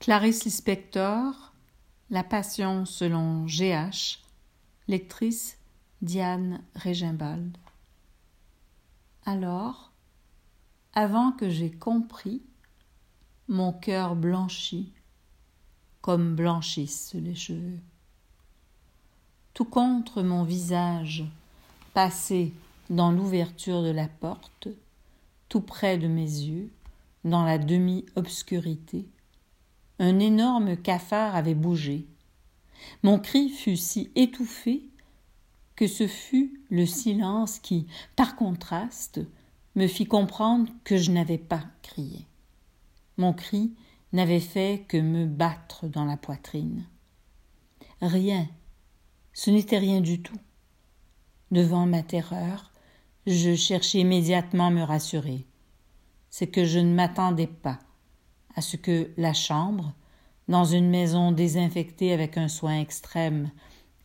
Clarice Lispector, La Passion selon G.H., lectrice Diane Régimbald. Alors, avant que j'aie compris, mon cœur blanchit comme blanchissent les cheveux. Tout contre mon visage, passé dans l'ouverture de la porte, tout près de mes yeux, dans la demi-obscurité, un énorme cafard avait bougé. Mon cri fut si étouffé que ce fut le silence qui, par contraste, me fit comprendre que je n'avais pas crié. Mon cri n'avait fait que me battre dans la poitrine. Rien, ce n'était rien du tout. Devant ma terreur, je cherchai immédiatement à me rassurer. C'est que je ne m'attendais pas à ce que la chambre, dans une maison désinfectée avec un soin extrême,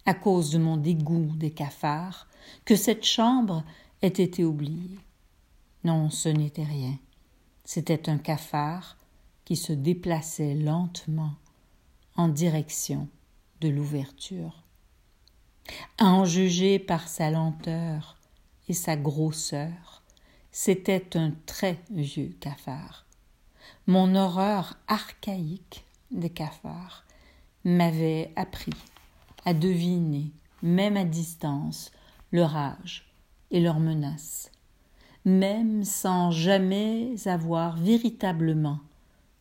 à cause de mon dégoût des cafards, que cette chambre ait été oubliée. Non, ce n'était rien. C'était un cafard qui se déplaçait lentement en direction de l'ouverture. À en juger par sa lenteur et sa grosseur, c'était un très vieux cafard. Mon horreur archaïque des cafards m'avait appris à deviner, même à distance, leur âge et leurs menaces, même sans jamais avoir véritablement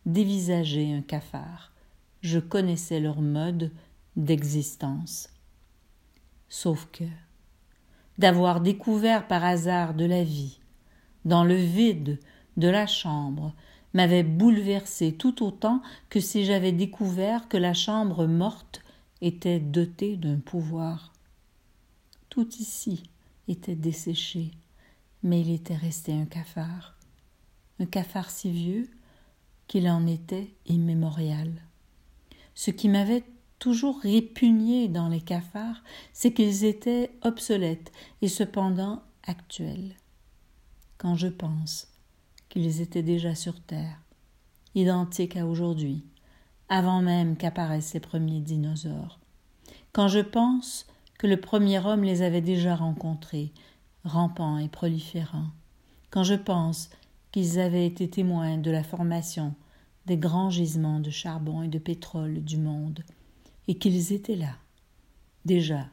dévisager un cafard. Je connaissais leur mode d'existence. Sauf que, d'avoir découvert par hasard de la vie, dans le vide de la chambre, m'avait bouleversé tout autant que si j'avais découvert que la chambre morte était dotée d'un pouvoir. Tout ici était desséché, mais il était resté un cafard. Un cafard si vieux qu'il en était immémorial. Ce qui m'avait toujours répugné dans les cafards, c'est qu'ils étaient obsolètes et cependant actuels. Quand je pense qu'ils étaient déjà sur Terre, identiques à aujourd'hui, avant même qu'apparaissent les premiers dinosaures, quand je pense que le premier homme les avait déjà rencontrés, rampants et proliférants, quand je pense qu'ils avaient été témoins de la formation des grands gisements de charbon et de pétrole du monde, et qu'ils étaient là, déjà,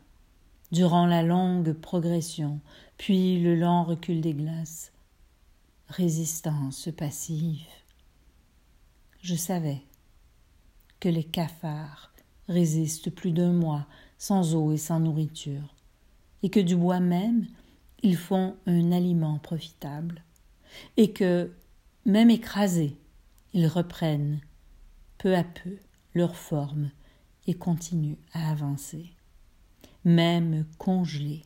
durant la longue progression, puis le lent recul des glaces. Résistance passive. Je savais que les cafards résistent plus d'un mois sans eau et sans nourriture, et que du bois même ils font un aliment profitable et que, même écrasés, ils reprennent peu à peu leur forme et continuent à avancer. Même congelés,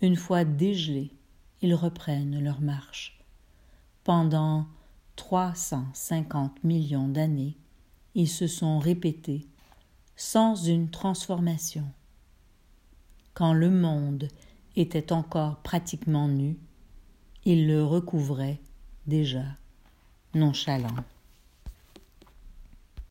une fois dégelés, ils reprennent leur marche. Pendant trois cent cinquante millions d'années, ils se sont répétés sans une transformation. Quand le monde était encore pratiquement nu, il le recouvrait déjà nonchalant.